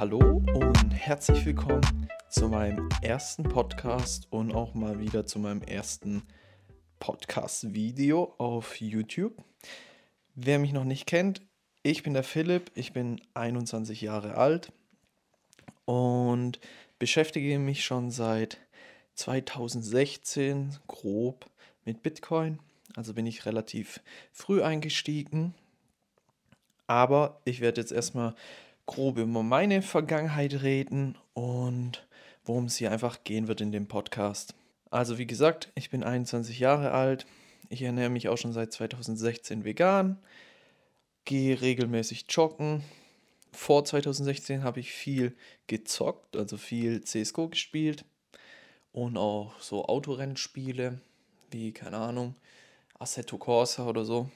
Hallo und herzlich willkommen zu meinem ersten Podcast und auch mal wieder zu meinem ersten Podcast-Video auf YouTube. Wer mich noch nicht kennt, ich bin der Philipp, ich bin 21 Jahre alt und beschäftige mich schon seit 2016 grob mit Bitcoin. Also bin ich relativ früh eingestiegen. Aber ich werde jetzt erstmal grob über meine Vergangenheit reden und worum es hier einfach gehen wird in dem Podcast. Also wie gesagt, ich bin 21 Jahre alt. Ich ernähre mich auch schon seit 2016 vegan. Gehe regelmäßig joggen. Vor 2016 habe ich viel gezockt, also viel CSGO gespielt und auch so Autorennspiele wie, keine Ahnung, Assetto Corsa oder so.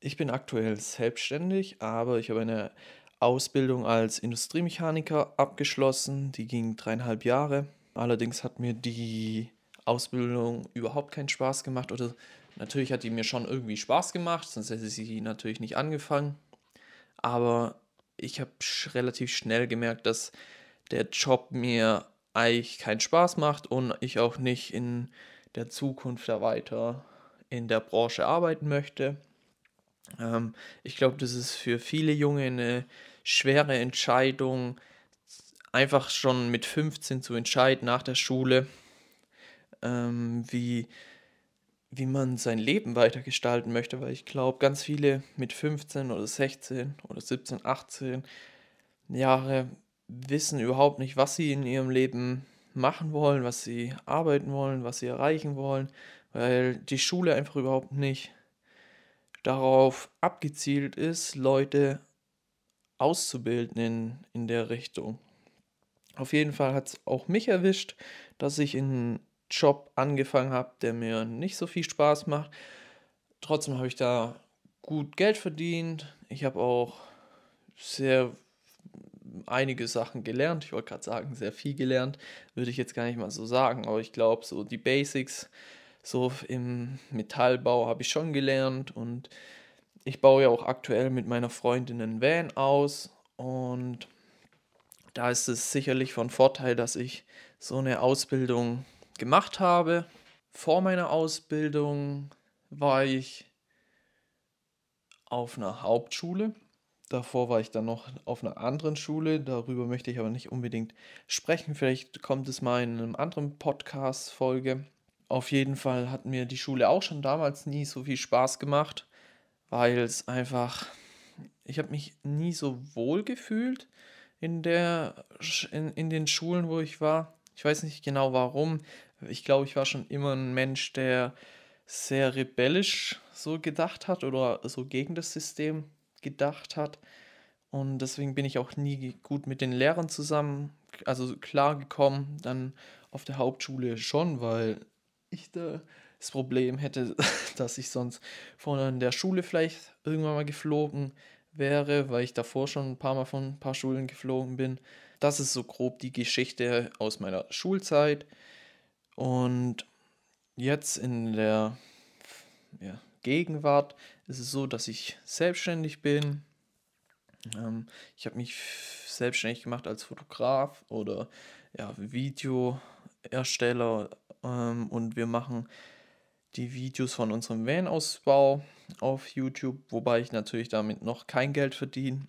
Ich bin aktuell selbstständig, aber ich habe eine Ausbildung als Industriemechaniker abgeschlossen. Die ging dreieinhalb Jahre. Allerdings hat mir die Ausbildung überhaupt keinen Spaß gemacht. Oder natürlich hat die mir schon irgendwie Spaß gemacht, sonst hätte sie natürlich nicht angefangen. Aber ich habe relativ schnell gemerkt, dass der Job mir eigentlich keinen Spaß macht und ich auch nicht in der Zukunft da weiter in der Branche arbeiten möchte. Ähm, ich glaube, das ist für viele Junge eine schwere Entscheidung, einfach schon mit 15 zu entscheiden nach der Schule, ähm, wie, wie man sein Leben weitergestalten möchte, weil ich glaube, ganz viele mit 15 oder 16 oder 17, 18 Jahre wissen überhaupt nicht, was sie in ihrem Leben machen wollen, was sie arbeiten wollen, was sie erreichen wollen, weil die Schule einfach überhaupt nicht darauf abgezielt ist, Leute auszubilden in, in der Richtung. Auf jeden Fall hat es auch mich erwischt, dass ich einen Job angefangen habe, der mir nicht so viel Spaß macht. Trotzdem habe ich da gut Geld verdient. Ich habe auch sehr einige Sachen gelernt. Ich wollte gerade sagen, sehr viel gelernt, würde ich jetzt gar nicht mal so sagen, aber ich glaube, so die Basics, so im Metallbau habe ich schon gelernt und ich baue ja auch aktuell mit meiner Freundin einen Van aus und da ist es sicherlich von Vorteil, dass ich so eine Ausbildung gemacht habe. Vor meiner Ausbildung war ich auf einer Hauptschule Davor war ich dann noch auf einer anderen Schule, darüber möchte ich aber nicht unbedingt sprechen. Vielleicht kommt es mal in einem anderen Podcast-Folge. Auf jeden Fall hat mir die Schule auch schon damals nie so viel Spaß gemacht, weil es einfach, ich habe mich nie so wohl gefühlt in, der, in, in den Schulen, wo ich war. Ich weiß nicht genau warum. Ich glaube, ich war schon immer ein Mensch, der sehr rebellisch so gedacht hat oder so gegen das System gedacht hat. Und deswegen bin ich auch nie gut mit den Lehrern zusammen, also klar gekommen, dann auf der Hauptschule schon, weil ich da das Problem hätte, dass ich sonst von der Schule vielleicht irgendwann mal geflogen wäre, weil ich davor schon ein paar Mal von ein paar Schulen geflogen bin. Das ist so grob die Geschichte aus meiner Schulzeit. Und jetzt in der ja, Gegenwart ist es so, dass ich selbstständig bin. Ähm, ich habe mich selbstständig gemacht als Fotograf oder ja, Videoersteller ähm, und wir machen die Videos von unserem Van-Ausbau auf YouTube, wobei ich natürlich damit noch kein Geld verdiene.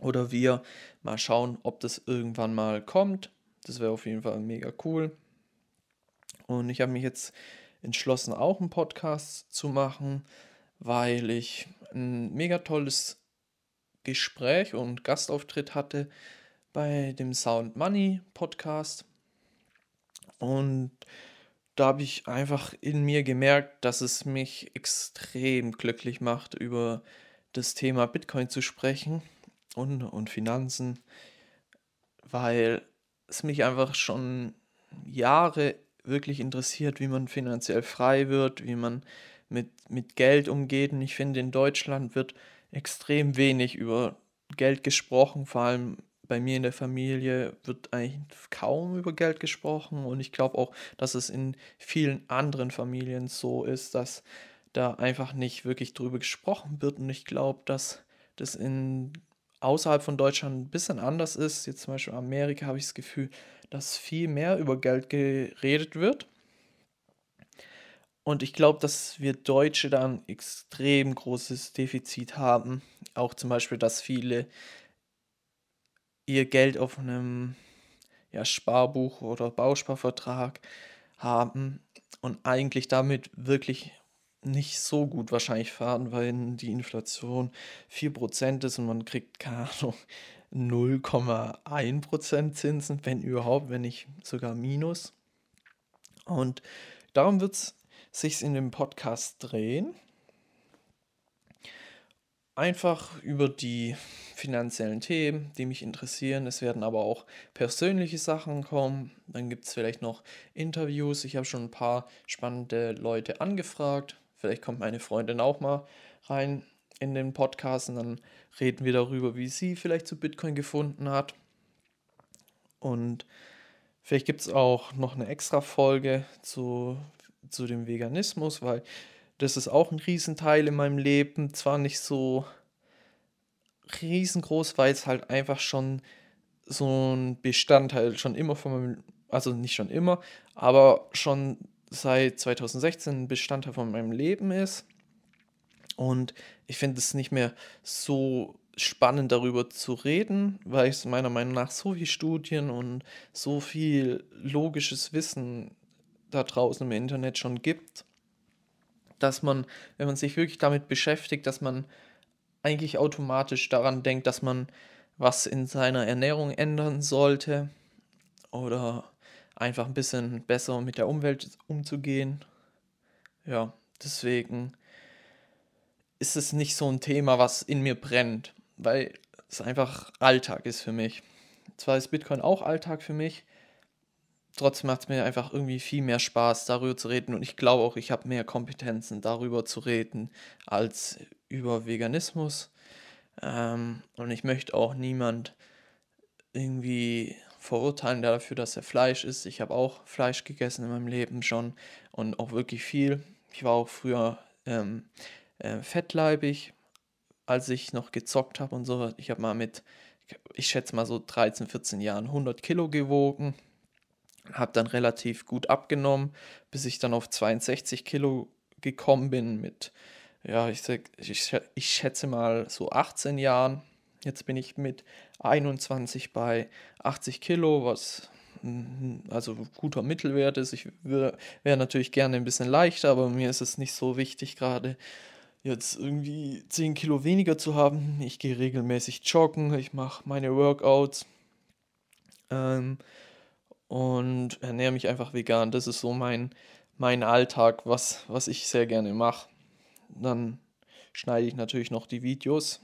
Oder wir mal schauen, ob das irgendwann mal kommt. Das wäre auf jeden Fall mega cool. Und ich habe mich jetzt entschlossen, auch einen Podcast zu machen, weil ich ein mega tolles Gespräch und Gastauftritt hatte bei dem Sound Money Podcast. Und da habe ich einfach in mir gemerkt, dass es mich extrem glücklich macht, über das Thema Bitcoin zu sprechen und, und Finanzen, weil es mich einfach schon Jahre wirklich interessiert, wie man finanziell frei wird, wie man mit, mit Geld umgeht. Und ich finde, in Deutschland wird extrem wenig über Geld gesprochen, vor allem bei mir in der Familie wird eigentlich kaum über Geld gesprochen und ich glaube auch, dass es in vielen anderen Familien so ist, dass da einfach nicht wirklich drüber gesprochen wird und ich glaube, dass das in außerhalb von Deutschland ein bisschen anders ist. Jetzt zum Beispiel in Amerika habe ich das Gefühl, dass viel mehr über Geld geredet wird. Und ich glaube, dass wir Deutsche da ein extrem großes Defizit haben. Auch zum Beispiel, dass viele ihr Geld auf einem ja, Sparbuch oder Bausparvertrag haben und eigentlich damit wirklich nicht so gut wahrscheinlich fahren, weil die Inflation 4% ist und man kriegt, keine Ahnung, 0,1% Zinsen, wenn überhaupt, wenn nicht sogar Minus. Und darum wird es sich in dem Podcast drehen. Einfach über die finanziellen Themen, die mich interessieren. Es werden aber auch persönliche Sachen kommen. Dann gibt es vielleicht noch Interviews. Ich habe schon ein paar spannende Leute angefragt. Vielleicht kommt meine Freundin auch mal rein in den Podcast und dann reden wir darüber, wie sie vielleicht zu Bitcoin gefunden hat. Und vielleicht gibt es auch noch eine extra Folge zu, zu dem Veganismus, weil das ist auch ein Riesenteil in meinem Leben. Zwar nicht so riesengroß, weil es halt einfach schon so ein Bestandteil schon immer von meinem, also nicht schon immer, aber schon seit 2016 ein Bestandteil von meinem Leben ist. Und ich finde es nicht mehr so spannend darüber zu reden, weil es meiner Meinung nach so viele Studien und so viel logisches Wissen da draußen im Internet schon gibt, dass man, wenn man sich wirklich damit beschäftigt, dass man eigentlich automatisch daran denkt, dass man was in seiner Ernährung ändern sollte oder einfach ein bisschen besser mit der Umwelt umzugehen. Ja, deswegen ist es nicht so ein Thema, was in mir brennt, weil es einfach Alltag ist für mich. Zwar ist Bitcoin auch Alltag für mich, trotzdem macht es mir einfach irgendwie viel mehr Spaß, darüber zu reden. Und ich glaube auch, ich habe mehr Kompetenzen, darüber zu reden, als über Veganismus. Ähm, und ich möchte auch niemand irgendwie verurteilen dafür, dass er Fleisch isst. Ich habe auch Fleisch gegessen in meinem Leben schon und auch wirklich viel. Ich war auch früher ähm, äh, fettleibig, als ich noch gezockt habe und so. Ich habe mal mit, ich schätze mal so 13, 14 Jahren 100 Kilo gewogen habe dann relativ gut abgenommen, bis ich dann auf 62 Kilo gekommen bin mit, ja, ich, sag, ich, ich schätze mal so 18 Jahren. Jetzt bin ich mit 21 bei 80 Kilo, was mm, also guter Mittelwert ist. Ich wäre natürlich gerne ein bisschen leichter, aber mir ist es nicht so wichtig gerade jetzt irgendwie 10 Kilo weniger zu haben. Ich gehe regelmäßig joggen, ich mache meine Workouts. Ähm, und ernähre mich einfach vegan. Das ist so mein, mein Alltag, was, was ich sehr gerne mache. Dann schneide ich natürlich noch die Videos.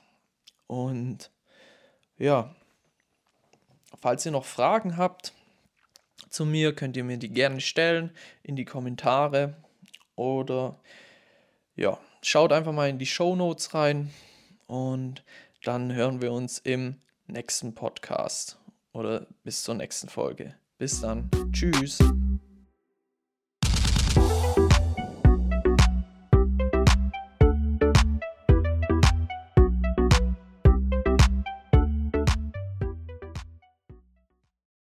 Und ja, falls ihr noch Fragen habt zu mir, könnt ihr mir die gerne stellen in die Kommentare. Oder ja, schaut einfach mal in die Show Notes rein. Und dann hören wir uns im nächsten Podcast oder bis zur nächsten Folge. Bis dann. Tschüss.